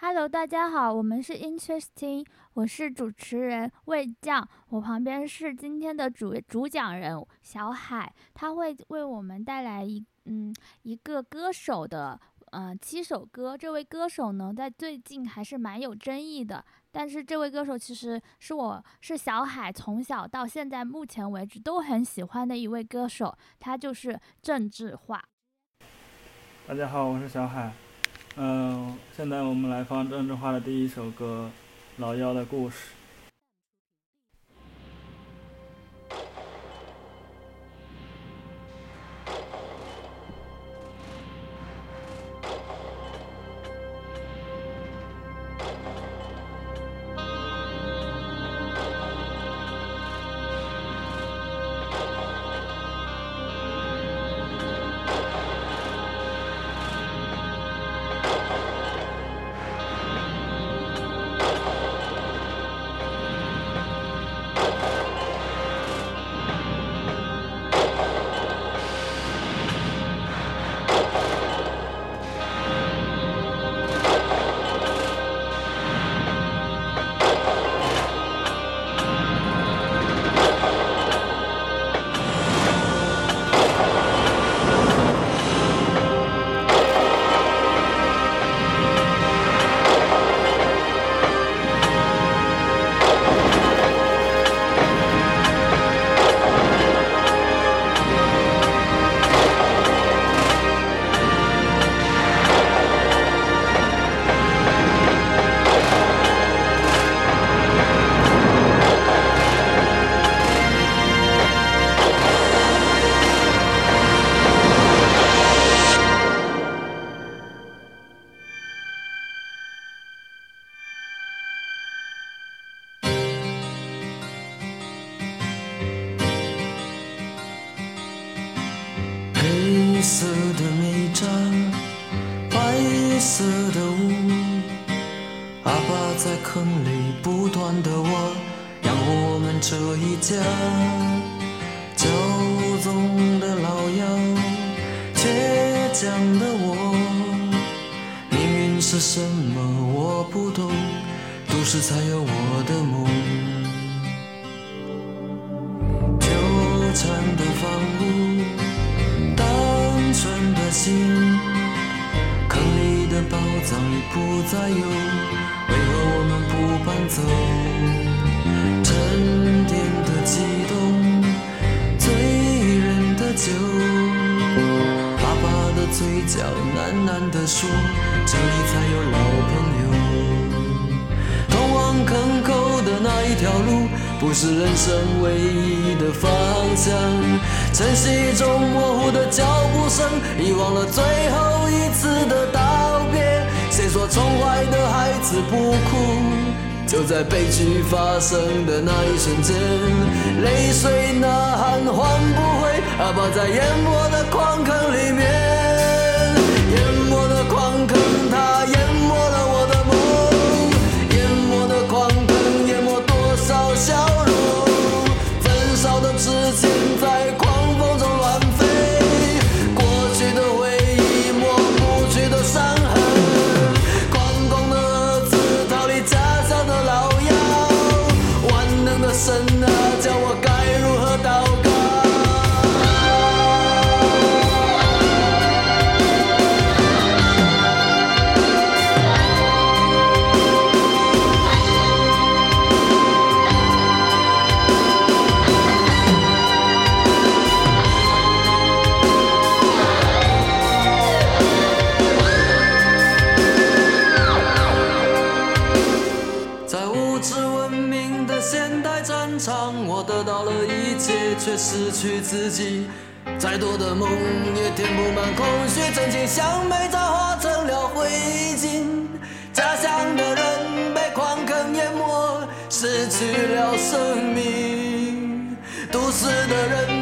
Hello，大家好，我们是 Interesting，我是主持人魏酱，我旁边是今天的主主讲人小海，他会为我们带来一嗯一个歌手的呃七首歌。这位歌手呢，在最近还是蛮有争议的，但是这位歌手其实是我是小海从小到现在目前为止都很喜欢的一位歌手，他就是郑智化。大家好，我是小海。嗯，现在我们来放郑智化的第一首歌《老妖的故事》。家，骄纵的老妖，倔强的我，命运是什么我不懂。都市才有我的梦，纠缠的房屋，单纯的心，坑里的宝藏已不再有，为何我们不搬走？沉淀。激动醉人的酒爸爸的嘴角喃喃地说这里才有老朋友。通往港口的那一条路不是人生唯一的方向晨曦中模糊的脚步声遗忘了最后一次的道别。谁说城外的孩子不哭就在悲剧发生的那一瞬间泪水呐喊唤不回啊爸在淹没的矿坑里面。再多的梦也填不满空虚，真情像美藻化成了灰烬。家乡的人被矿坑淹没，失去了生命；都市的人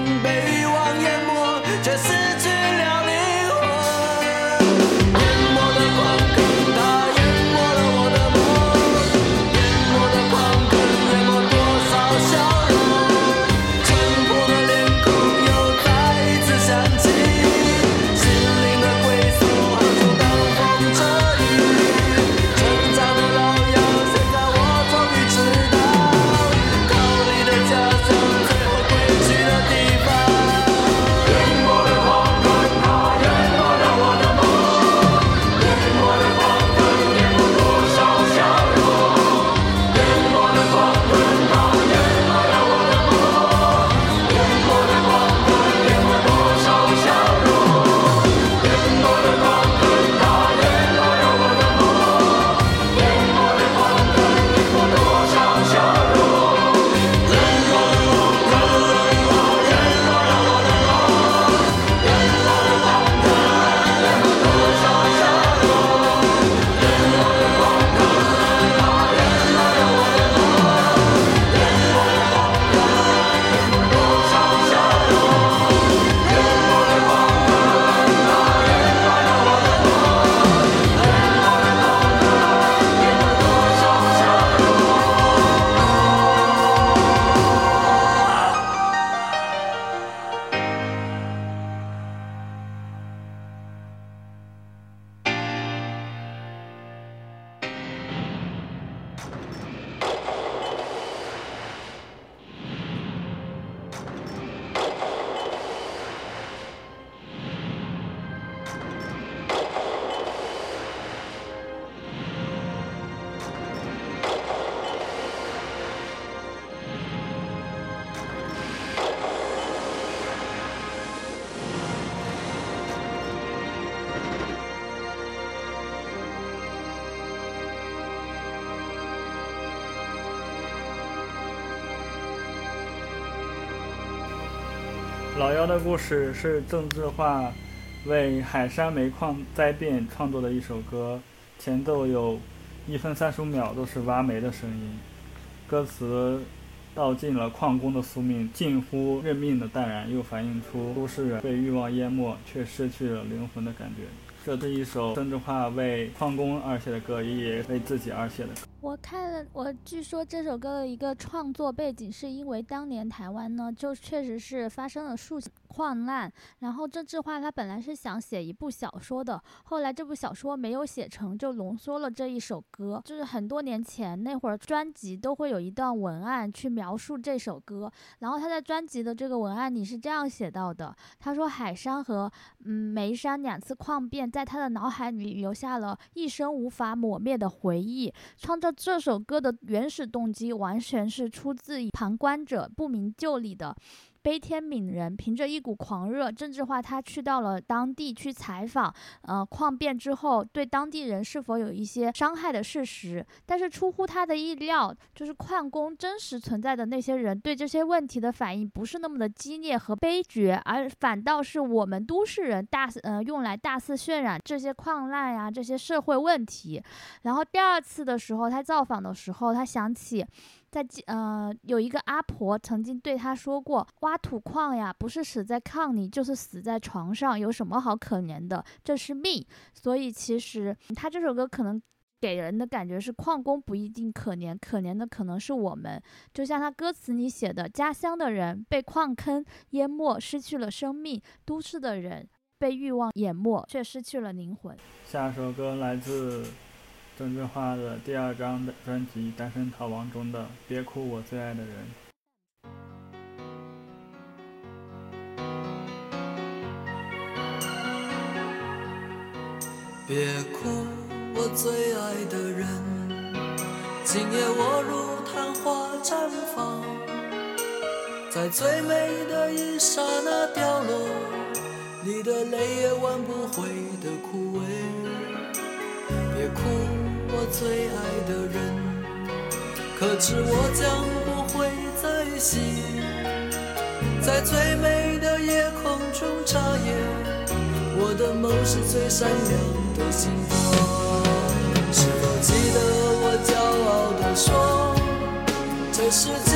的故事是郑智化为海山煤矿灾变创作的一首歌，前奏有一分三十五秒都是挖煤的声音，歌词道尽了矿工的宿命，近乎认命的淡然，又反映出都市人被欲望淹没却失去了灵魂的感觉。这是一首郑智化为矿工而写的歌，也为自己而写的。我看了，我据说这首歌的一个创作背景是因为当年台湾呢，就确实是发生了数起矿难，然后郑智化他本来是想写一部小说的，后来这部小说没有写成，就浓缩了这一首歌。就是很多年前那会儿，专辑都会有一段文案去描述这首歌，然后他在专辑的这个文案里是这样写到的：他说海山和嗯眉山两次矿变，在他的脑海里留下了一生无法抹灭的回忆，创造。这首歌的原始动机完全是出自于旁观者不明就里的。悲天悯人，凭着一股狂热，郑智化他去到了当地去采访，呃，矿变之后对当地人是否有一些伤害的事实，但是出乎他的意料，就是矿工真实存在的那些人对这些问题的反应不是那么的激烈和悲绝，而反倒是我们都市人大呃用来大肆渲染这些矿难呀这些社会问题。然后第二次的时候，他造访的时候，他想起。在呃，有一个阿婆曾经对他说过：“挖土矿呀，不是死在炕里，就是死在床上，有什么好可怜的？这是命。”所以其实他这首歌可能给人的感觉是，矿工不一定可怜，可怜的可能是我们。就像他歌词里写的：“家乡的人被矿坑淹没，失去了生命；都市的人被欲望淹没，却失去了灵魂。”下首歌来自。郑智化的第二张的专辑《单身逃亡》中的《别哭，我最爱的人》。别哭，我最爱的人，今夜我如昙花绽放，在最美的一刹那掉落，你的泪也挽不回的枯萎。别哭。我最爱的人，可知我将不会再醒，在最美的夜空中眨眼。我的梦是最闪亮的星光。是否记得我骄傲地说，这世界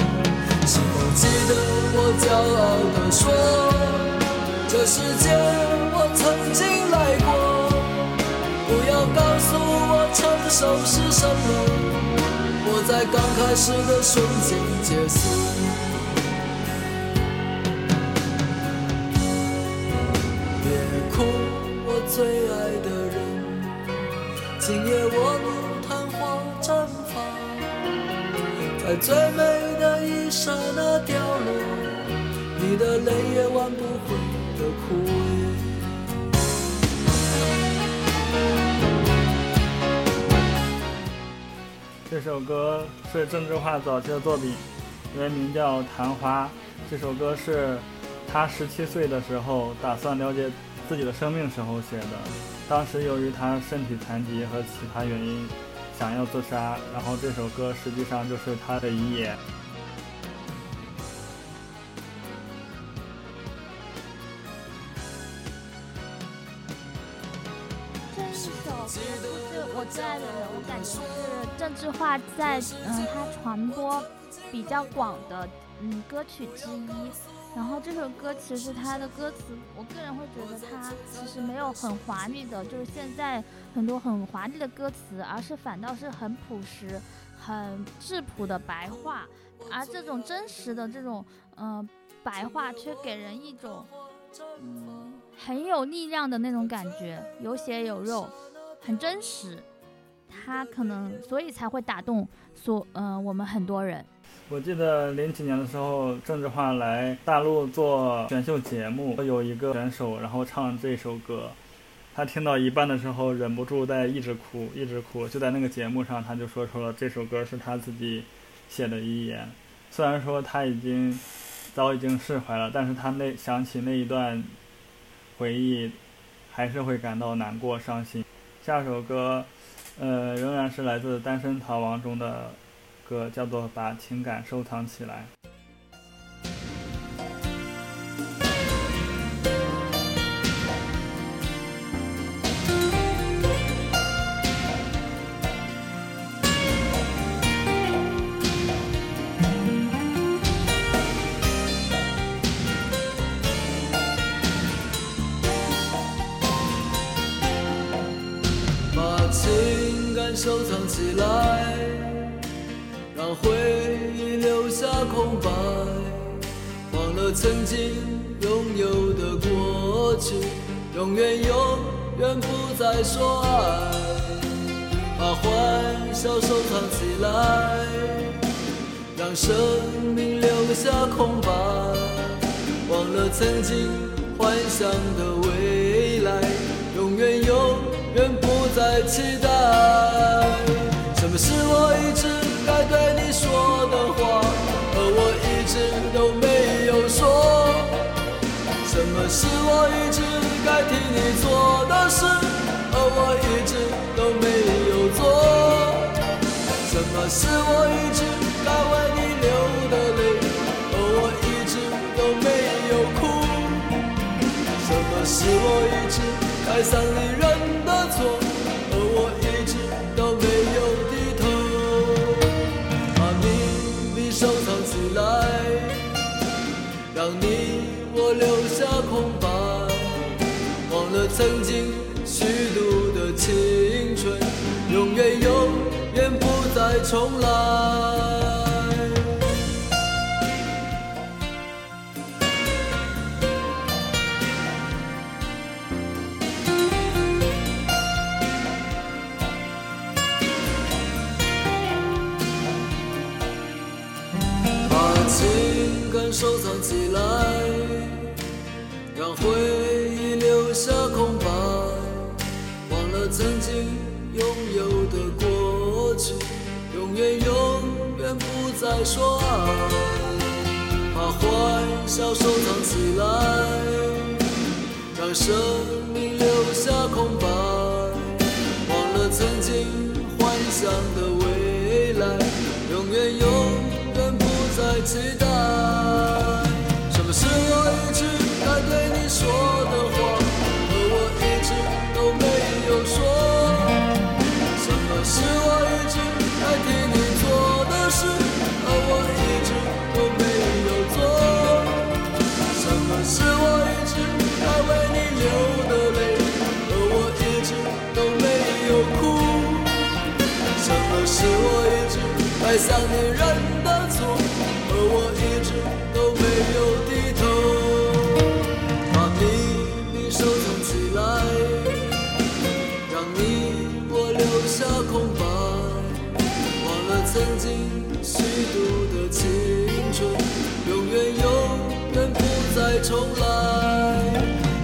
是否记得我骄傲地说，这世界我曾经来过。不要告诉我成熟是什么，我在刚开始的瞬间结束。别哭，我最爱的人，今夜我如昙花绽放在最美的一刹那。你的泪也挽不回的枯萎。这首歌是郑智化早期的作品，原名叫《昙花》。这首歌是他十七岁的时候打算了解自己的生命时候写的。当时由于他身体残疾和其他原因，想要自杀，然后这首歌实际上就是他的遗言。这一首就是我最爱的人，我感觉是郑智化在嗯，他传播比较广的嗯歌曲之一。然后这首歌其实它的歌词，我个人会觉得它其实没有很华丽的，就是现在很多很华丽的歌词，而是反倒是很朴实、很质朴的白话。而这种真实的这种嗯白话，却给人一种嗯很有力量的那种感觉，有血有肉，很真实。他可能所以才会打动所嗯我们很多人。我记得零几年的时候，郑智化来大陆做选秀节目，有一个选手然后唱这首歌，他听到一半的时候忍不住在一直哭，一直哭。就在那个节目上，他就说出了这首歌是他自己写的遗言。虽然说他已经早已经释怀了，但是他那想起那一段回忆，还是会感到难过、伤心。下首歌，呃，仍然是来自《单身逃亡》中的。歌叫做把情感收藏起来。把情感收藏起来。让回忆留下空白，忘了曾经拥有的过去，永远永远不再说爱。把欢笑收藏起来，让生命留下空白，忘了曾经幻想的未来，永远永远不再期待。是我一直该替你做的事，而我一直都没有做？什么是我一直该为你流的泪，而我一直都没有哭？什么是我一直该向你认重来。说爱。把欢笑收藏起来，让生命留下空白，忘了曾经幻想的未来，永远永远不再期待。该向你认的错，而我一直都没有低头？把秘密收藏起来，让你我留下空白，忘了曾经虚度的青春，永远永远不再重来。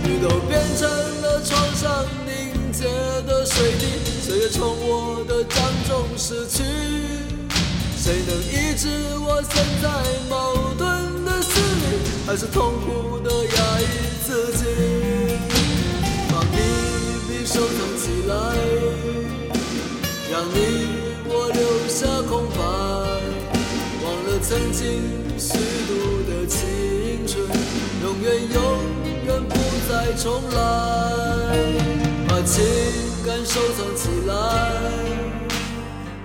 雨都变成了床上凝结的水滴，岁月从我的掌中逝去，谁能医治我现在矛盾的心灵，还是痛苦的压抑自己？把秘密收藏起来，让你我留下空白，忘了曾经虚度的青春，永远永远不再重来。把情感收藏起来，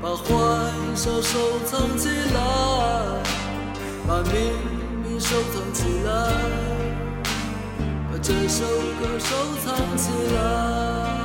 把欢笑收藏起来，把秘密收藏起来。把这首歌收藏起来。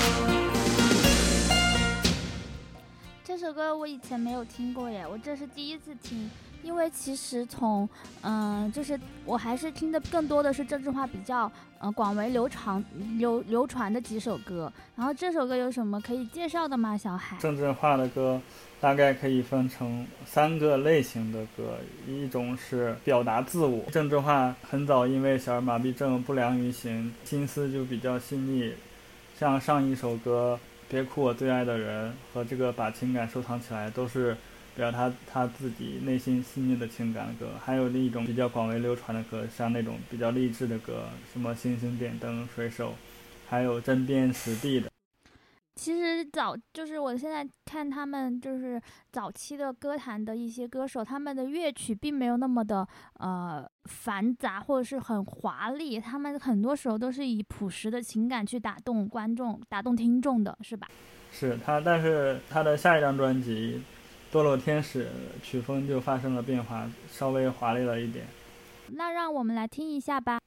这首歌我以前没有听过耶，我这是第一次听。因为其实从嗯，就是我还是听的更多的是郑智化比较呃广为流传流流传的几首歌。然后这首歌有什么可以介绍的吗？小海？郑智化的歌大概可以分成三个类型的歌，一种是表达自我。郑智化很早因为小儿麻痹症不良于行，心思就比较细腻，像上一首歌《别哭我最爱的人》和这个《把情感收藏起来》都是。表达他自己内心细腻的情感的歌，还有另一种比较广为流传的歌，像那种比较励志的歌，什么星星点灯、水手，还有针砭时弊的。其实早就是我现在看他们就是早期的歌坛的一些歌手，他们的乐曲并没有那么的呃繁杂或者是很华丽，他们很多时候都是以朴实的情感去打动观众、打动听众的，是吧？是他，但是他的下一张专辑。堕落天使曲风就发生了变化，稍微华丽了一点。那让我们来听一下吧。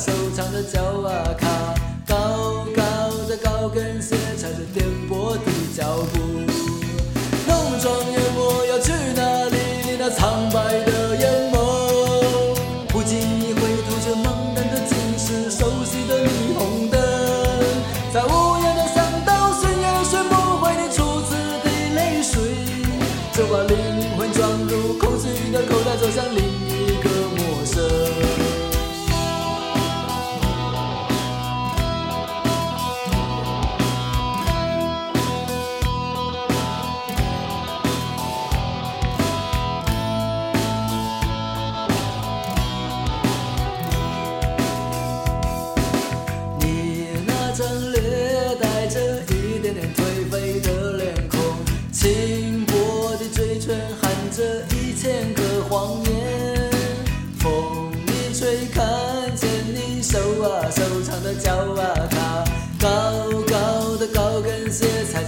收藏的胶啊卡。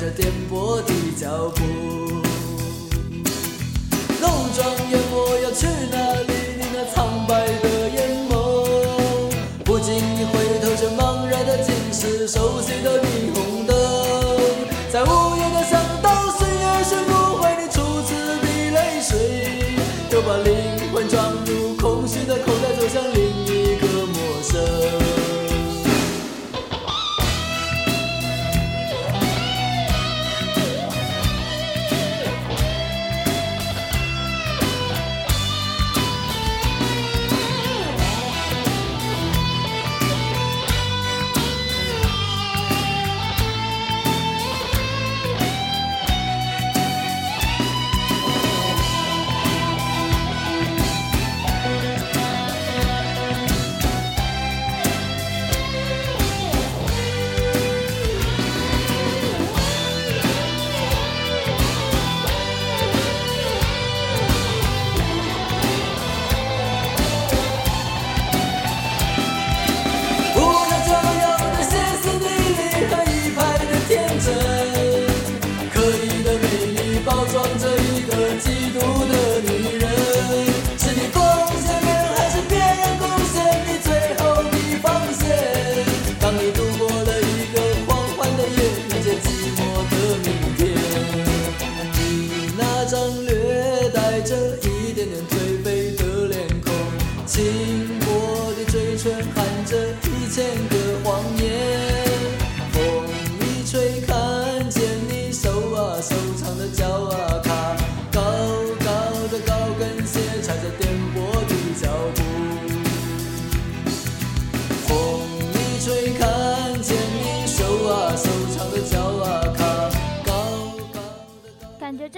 着颠簸的脚步。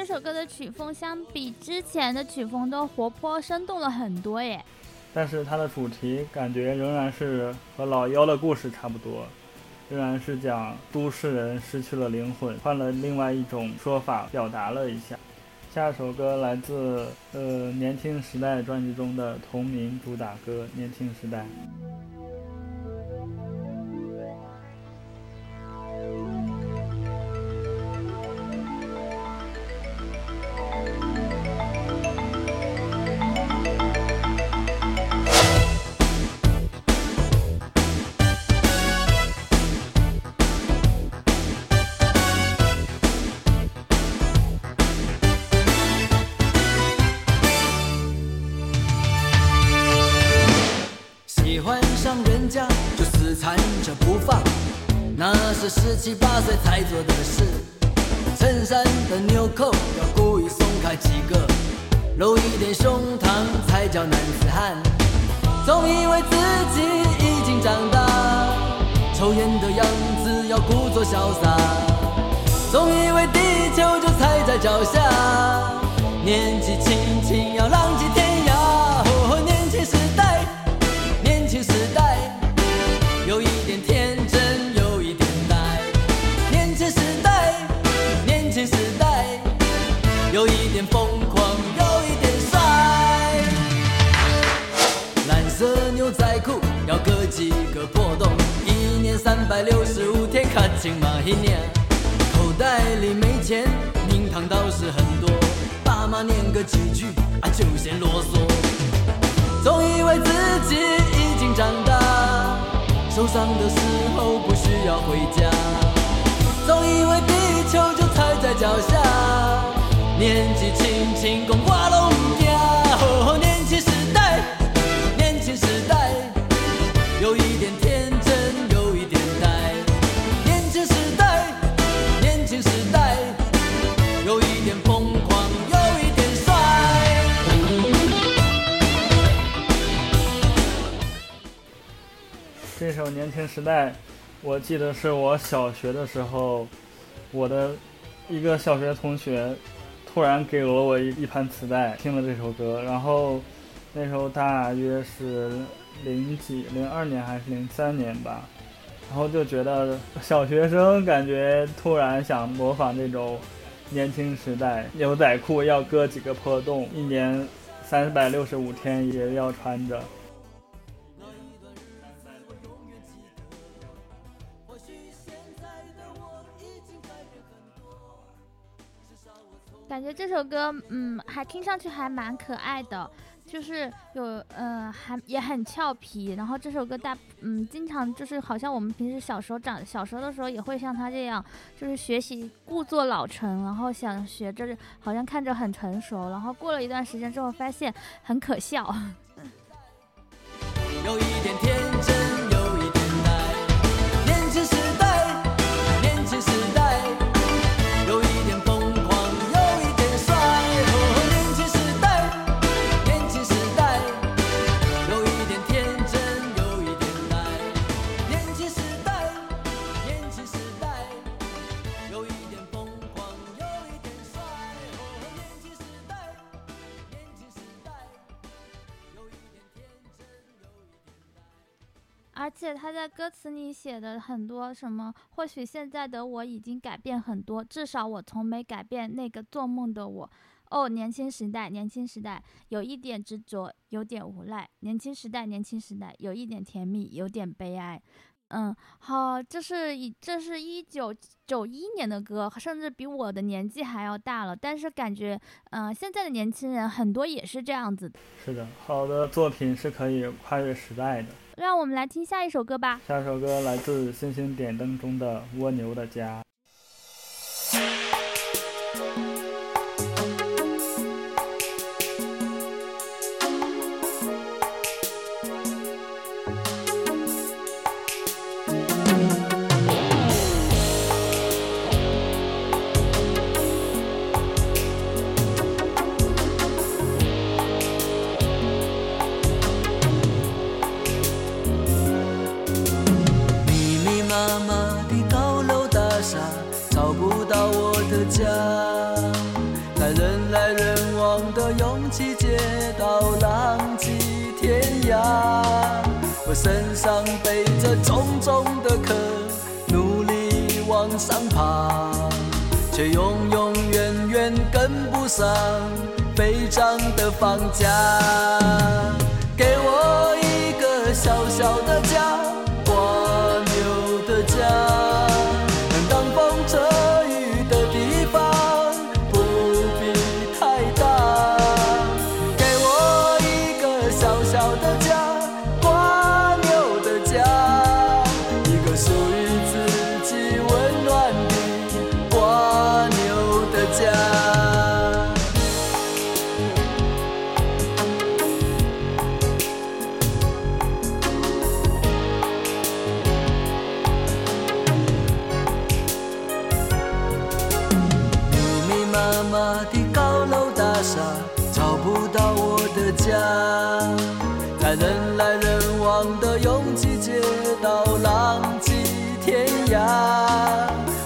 这首歌的曲风相比之前的曲风都活泼生动了很多耶。但是它的主题感觉仍然是和老妖的故事差不多，仍然是讲都市人失去了灵魂，换了另外一种说法表达了一下。下一首歌来自呃《年轻时代》专辑中的同名主打歌《年轻时代》。口袋里没钱，名堂倒是很多，爸妈念个几句啊就嫌啰嗦。总以为自己已经长大，受伤的时候不需要回家。总以为地球就踩在脚下。年纪轻轻讲我拢唔 首《年轻时代》，我记得是我小学的时候，我的一个小学同学。突然给了我一一盘磁带，听了这首歌，然后那时候大约是零几零二年还是零三年吧，然后就觉得小学生感觉突然想模仿那种年轻时代牛仔裤要割几个破洞，一年三百六十五天也要穿着。感觉这首歌，嗯，还听上去还蛮可爱的，就是有，嗯，还也很俏皮。然后这首歌大，嗯，经常就是好像我们平时小时候长小时候的时候也会像他这样，就是学习故作老成，然后想学着好像看着很成熟，然后过了一段时间之后发现很可笑。有一点天而且他在歌词里写的很多什么，或许现在的我已经改变很多，至少我从没改变那个做梦的我。哦，年轻时代，年轻时代，有一点执着，有点无赖。年轻时代，年轻时代，有一点甜蜜，有点悲哀。嗯，好，这是一，这是一九九一年的歌，甚至比我的年纪还要大了。但是感觉，嗯，现在的年轻人很多也是这样子的。是的，好的作品是可以跨越时代的。让我们来听下一首歌吧。下一首歌来自《星星点灯》中的《蜗牛的家》。上背着重重的壳，努力往上爬，却永永远远跟不上飞涨的房价。在人来人往的拥挤街道，浪迹天涯。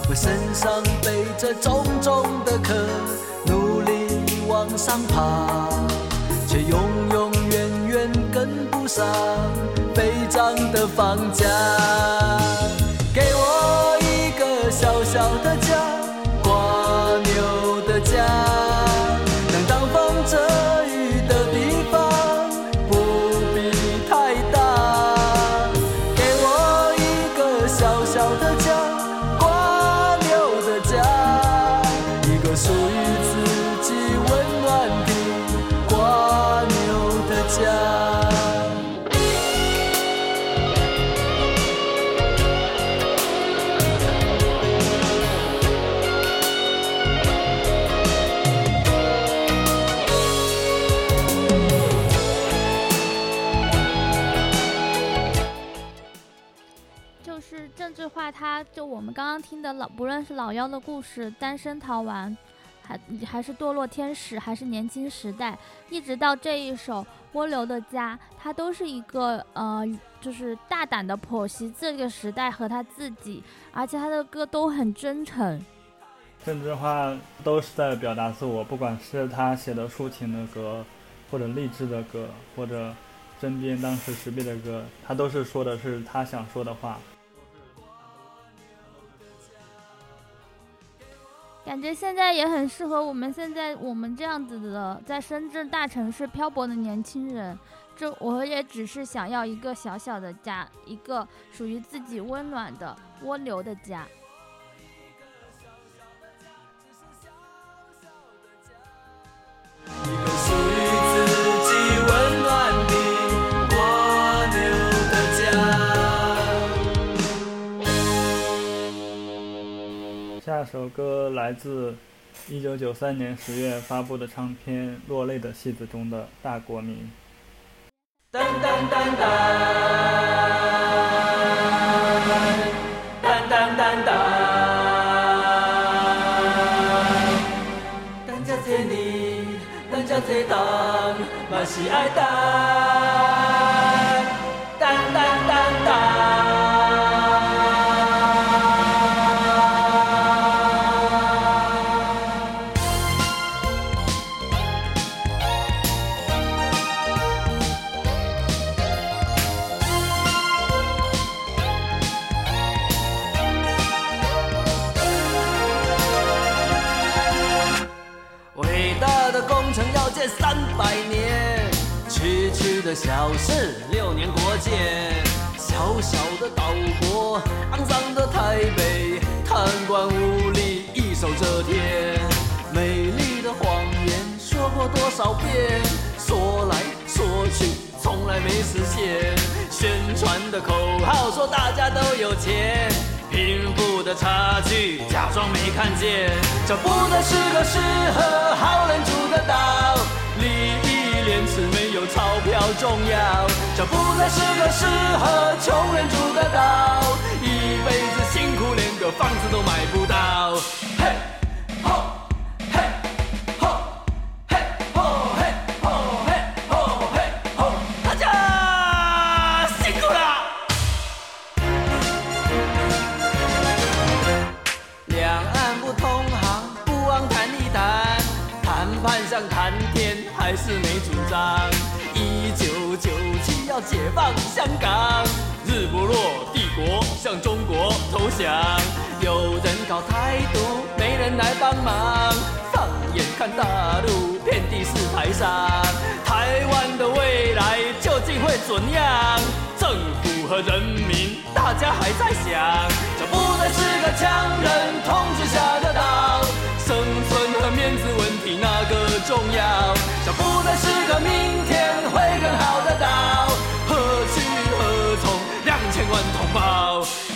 我身上背着重重的壳，努力往上爬，却永永远远跟不上飞涨的房价。我们刚刚听的老，不论是老妖的故事、单身逃亡，还还是堕落天使，还是年轻时代，一直到这一首蜗牛的家，它都是一个呃，就是大胆的剖析这个时代和他自己，而且他的歌都很真诚。郑智化都是在表达自我，不管是他写的抒情的歌，或者励志的歌，或者针砭当时时弊的歌，他都是说的是他想说的话。感觉现在也很适合我们现在我们这样子的在深圳大城市漂泊的年轻人。这我也只是想要一个小小的家，一个属于自己温暖的蜗牛的家。一个属于自家。下首歌来自1993年10月发布的唱片《落泪的戏子》中的《大国民》。噔噔噔噔，噔噔噔噔，等这这你，等这这当，嘛是爱等，小事六年国界，小小的岛国，肮脏的台北，贪官污吏一手遮天，美丽的谎言说过多少遍，说来说去从来没实现，宣传的口号说大家都有钱。贫富的差距，假装没看见，这不再是个适合好人住的岛。利益廉耻重要，这不再是个适合穷人住的岛。一辈子辛苦，连个房子都买不到。嘿，吼，嘿，吼，嘿，吼，嘿，吼，嘿，吼，嘿，吼，大家辛苦了。两岸不通航，不枉谈一谈，谈判像谈天，还是解放香港。日不落帝国向中国投降，有人搞台独，没人来帮忙。放眼看大陆，遍地是台商。台湾的未来究竟会怎样？政府和人民，大家还在想。这不再是个强人统治下的岛，生存和面子问题哪个重要？这不再是个明天会更好的岛，问同胞。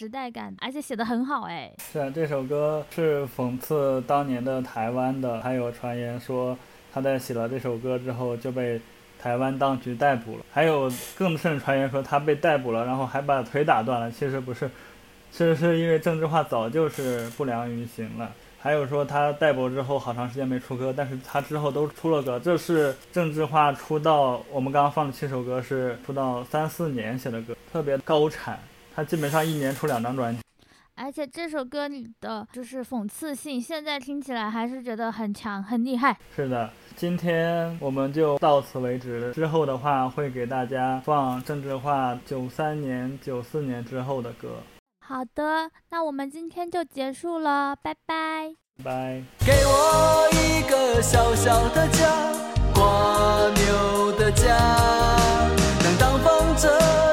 时代感，而且写的很好哎。是啊，这首歌是讽刺当年的台湾的，还有传言说他在写了这首歌之后就被台湾当局逮捕了，还有更甚传言说他被逮捕了，然后还把腿打断了。其实不是，其实是因为郑智化早就是不良于行了。还有说他逮捕之后好长时间没出歌，但是他之后都出了歌。这是郑智化出道，我们刚刚放的七首歌是出道三四年写的歌，特别高产。他基本上一年出两张专辑。而且这首歌里的就是讽刺性，现在听起来还是觉得很强、很厉害。是的，今天我们就到此为止。之后的话会给大家放郑智化九三年、九四年之后的歌。好的，那我们今天就结束了，拜拜。拜。给我一个小小的家，挂牛的家，能挡风遮